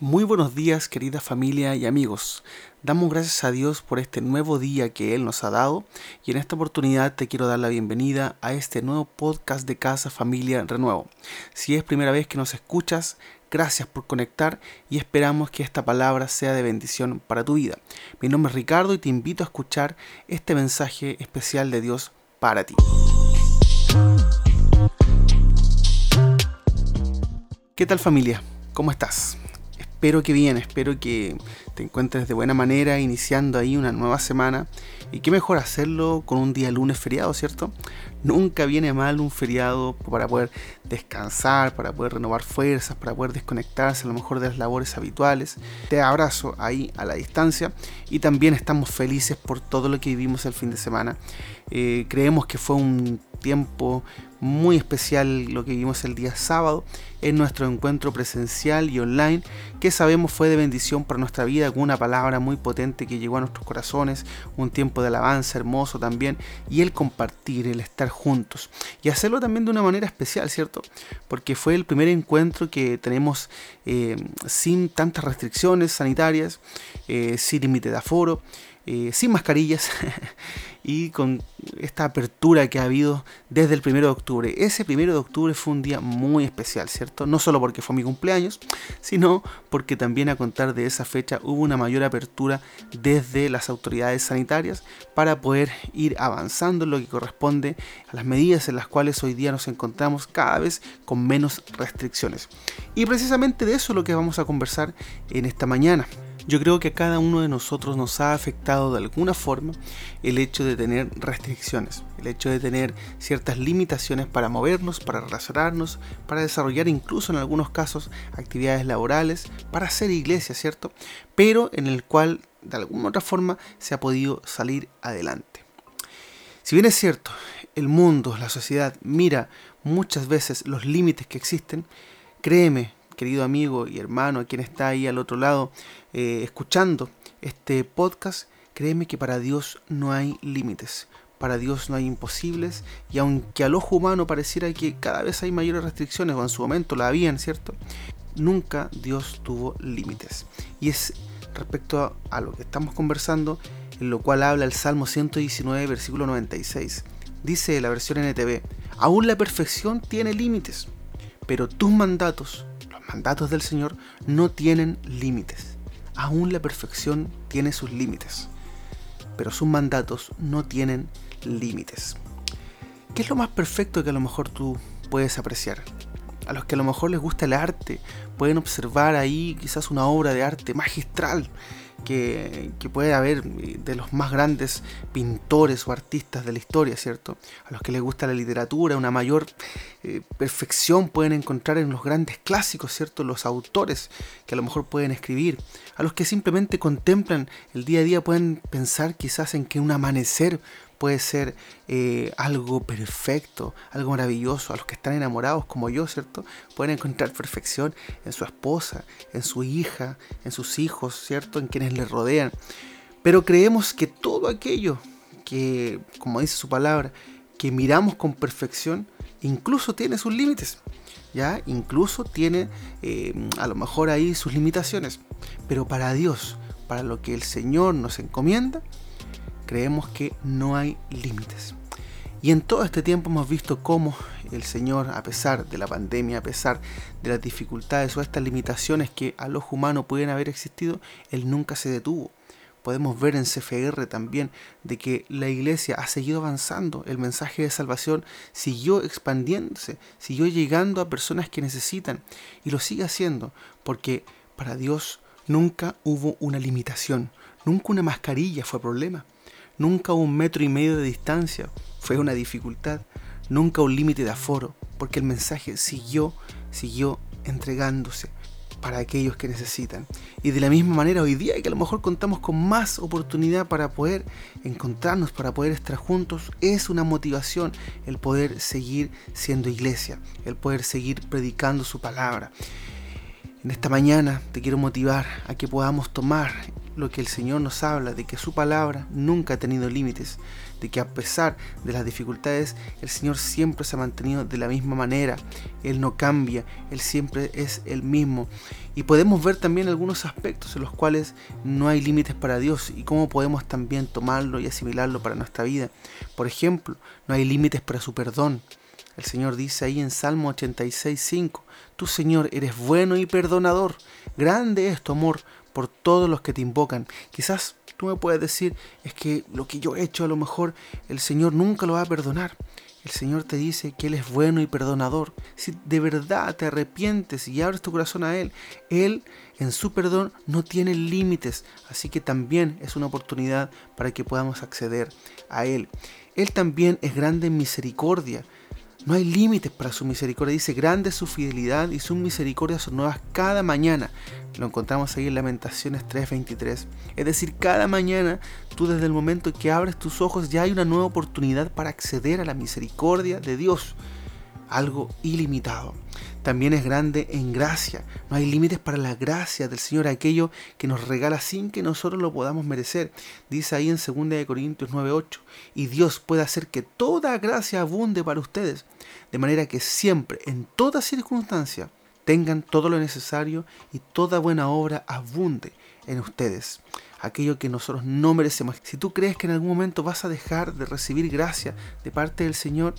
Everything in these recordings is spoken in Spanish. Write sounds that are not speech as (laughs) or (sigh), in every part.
Muy buenos días querida familia y amigos. Damos gracias a Dios por este nuevo día que Él nos ha dado y en esta oportunidad te quiero dar la bienvenida a este nuevo podcast de Casa Familia Renuevo. Si es primera vez que nos escuchas, gracias por conectar y esperamos que esta palabra sea de bendición para tu vida. Mi nombre es Ricardo y te invito a escuchar este mensaje especial de Dios para ti. ¿Qué tal familia? ¿Cómo estás? Espero que bien, espero que te encuentres de buena manera iniciando ahí una nueva semana. Y qué mejor hacerlo con un día lunes feriado, ¿cierto? Nunca viene mal un feriado para poder descansar, para poder renovar fuerzas, para poder desconectarse a lo mejor de las labores habituales. Te abrazo ahí a la distancia y también estamos felices por todo lo que vivimos el fin de semana. Eh, creemos que fue un tiempo muy especial lo que vimos el día sábado en nuestro encuentro presencial y online que sabemos fue de bendición para nuestra vida con una palabra muy potente que llegó a nuestros corazones, un tiempo de alabanza hermoso también y el compartir, el estar juntos y hacerlo también de una manera especial, ¿cierto? Porque fue el primer encuentro que tenemos eh, sin tantas restricciones sanitarias, eh, sin límite de aforo, eh, sin mascarillas (laughs) y con esta apertura que ha habido desde el 1 de octubre. Ese 1 de octubre fue un día muy especial, ¿cierto? No solo porque fue mi cumpleaños, sino porque también a contar de esa fecha hubo una mayor apertura desde las autoridades sanitarias para poder ir avanzando en lo que corresponde a las medidas en las cuales hoy día nos encontramos cada vez con menos restricciones. Y precisamente de eso es lo que vamos a conversar en esta mañana. Yo creo que a cada uno de nosotros nos ha afectado de alguna forma el hecho de tener restricciones, el hecho de tener ciertas limitaciones para movernos, para relacionarnos, para desarrollar incluso en algunos casos actividades laborales, para hacer iglesia, ¿cierto? Pero en el cual de alguna otra forma se ha podido salir adelante. Si bien es cierto, el mundo, la sociedad mira muchas veces los límites que existen, créeme querido amigo y hermano, quien está ahí al otro lado eh, escuchando este podcast, créeme que para Dios no hay límites. Para Dios no hay imposibles y aunque al ojo humano pareciera que cada vez hay mayores restricciones, o en su momento la habían, ¿cierto? Nunca Dios tuvo límites. Y es respecto a, a lo que estamos conversando, en lo cual habla el Salmo 119, versículo 96. Dice la versión NTV, aún la perfección tiene límites, pero tus mandatos mandatos del Señor no tienen límites. Aún la perfección tiene sus límites, pero sus mandatos no tienen límites. ¿Qué es lo más perfecto que a lo mejor tú puedes apreciar? A los que a lo mejor les gusta el arte, pueden observar ahí quizás una obra de arte magistral que, puede haber eh, de los más grandes pintores o artistas de la historia, ¿cierto? A los que les gusta la literatura, una mayor eh, perfección pueden encontrar en los grandes clásicos, ¿cierto? Los autores que a lo mejor pueden escribir. A los que simplemente contemplan el día a día pueden pensar quizás en que un amanecer puede ser eh, algo perfecto, algo maravilloso. A los que están enamorados como yo, ¿cierto? Pueden encontrar perfección en su esposa, en su hija, en sus hijos, ¿cierto? En quienes le rodean. Pero creemos que todo aquello que, como dice su palabra, que miramos con perfección, incluso tiene sus límites. ¿Ya? Incluso tiene eh, a lo mejor ahí sus limitaciones. Pero para Dios, para lo que el Señor nos encomienda, creemos que no hay límites. Y en todo este tiempo hemos visto cómo el Señor, a pesar de la pandemia, a pesar de las dificultades o estas limitaciones que al ojo humano pueden haber existido, Él nunca se detuvo. Podemos ver en CFR también de que la iglesia ha seguido avanzando, el mensaje de salvación siguió expandiéndose, siguió llegando a personas que necesitan y lo sigue haciendo porque para Dios nunca hubo una limitación, nunca una mascarilla fue problema. Nunca un metro y medio de distancia fue una dificultad, nunca un límite de aforo, porque el mensaje siguió, siguió entregándose para aquellos que necesitan. Y de la misma manera hoy día que a lo mejor contamos con más oportunidad para poder encontrarnos, para poder estar juntos, es una motivación el poder seguir siendo iglesia, el poder seguir predicando su palabra. En esta mañana te quiero motivar a que podamos tomar lo que el Señor nos habla, de que su palabra nunca ha tenido límites, de que a pesar de las dificultades, el Señor siempre se ha mantenido de la misma manera, Él no cambia, Él siempre es el mismo. Y podemos ver también algunos aspectos en los cuales no hay límites para Dios y cómo podemos también tomarlo y asimilarlo para nuestra vida. Por ejemplo, no hay límites para su perdón. El Señor dice ahí en Salmo 86.5, Tú Señor eres bueno y perdonador, grande es tu amor por todos los que te invocan. Quizás tú me puedes decir, es que lo que yo he hecho a lo mejor el Señor nunca lo va a perdonar. El Señor te dice que Él es bueno y perdonador. Si de verdad te arrepientes y abres tu corazón a Él, Él en su perdón no tiene límites. Así que también es una oportunidad para que podamos acceder a Él. Él también es grande en misericordia. No hay límites para su misericordia. Dice, grande su fidelidad y sus misericordias son nuevas cada mañana. Lo encontramos ahí en Lamentaciones 3:23. Es decir, cada mañana tú desde el momento que abres tus ojos ya hay una nueva oportunidad para acceder a la misericordia de Dios. Algo ilimitado. También es grande en gracia. No hay límites para la gracia del Señor, aquello que nos regala sin que nosotros lo podamos merecer. Dice ahí en 2 Corintios 9:8. Y Dios puede hacer que toda gracia abunde para ustedes, de manera que siempre, en toda circunstancia, tengan todo lo necesario y toda buena obra abunde en ustedes. Aquello que nosotros no merecemos. Si tú crees que en algún momento vas a dejar de recibir gracia de parte del Señor,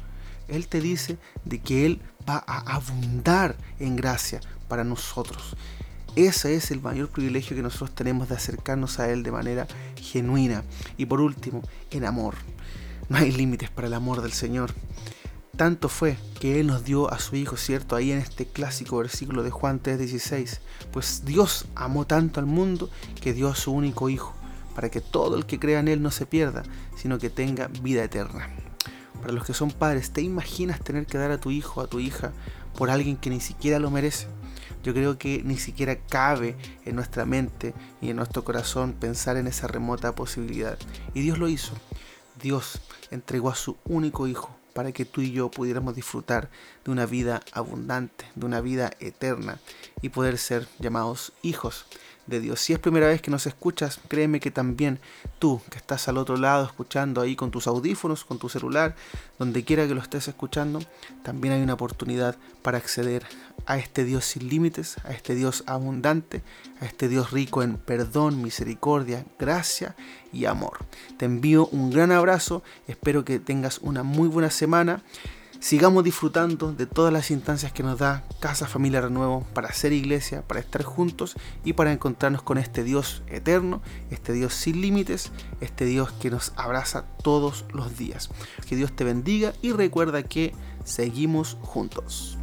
Él te dice de que Él va a abundar en gracia para nosotros. Ese es el mayor privilegio que nosotros tenemos de acercarnos a Él de manera genuina. Y por último, en amor. No hay límites para el amor del Señor. Tanto fue que Él nos dio a su Hijo, ¿cierto? Ahí en este clásico versículo de Juan 3:16. Pues Dios amó tanto al mundo que dio a su único Hijo, para que todo el que crea en Él no se pierda, sino que tenga vida eterna. Para los que son padres, ¿te imaginas tener que dar a tu hijo, a tu hija, por alguien que ni siquiera lo merece? Yo creo que ni siquiera cabe en nuestra mente y en nuestro corazón pensar en esa remota posibilidad. Y Dios lo hizo. Dios entregó a su único hijo para que tú y yo pudiéramos disfrutar de una vida abundante, de una vida eterna y poder ser llamados hijos de Dios. Si es primera vez que nos escuchas, créeme que también tú que estás al otro lado escuchando ahí con tus audífonos, con tu celular, donde quiera que lo estés escuchando, también hay una oportunidad para acceder a este Dios sin límites, a este Dios abundante, a este Dios rico en perdón, misericordia, gracia y amor. Te envío un gran abrazo, espero que tengas una muy buena semana. Sigamos disfrutando de todas las instancias que nos da Casa Familia Renuevo para ser iglesia, para estar juntos y para encontrarnos con este Dios eterno, este Dios sin límites, este Dios que nos abraza todos los días. Que Dios te bendiga y recuerda que seguimos juntos.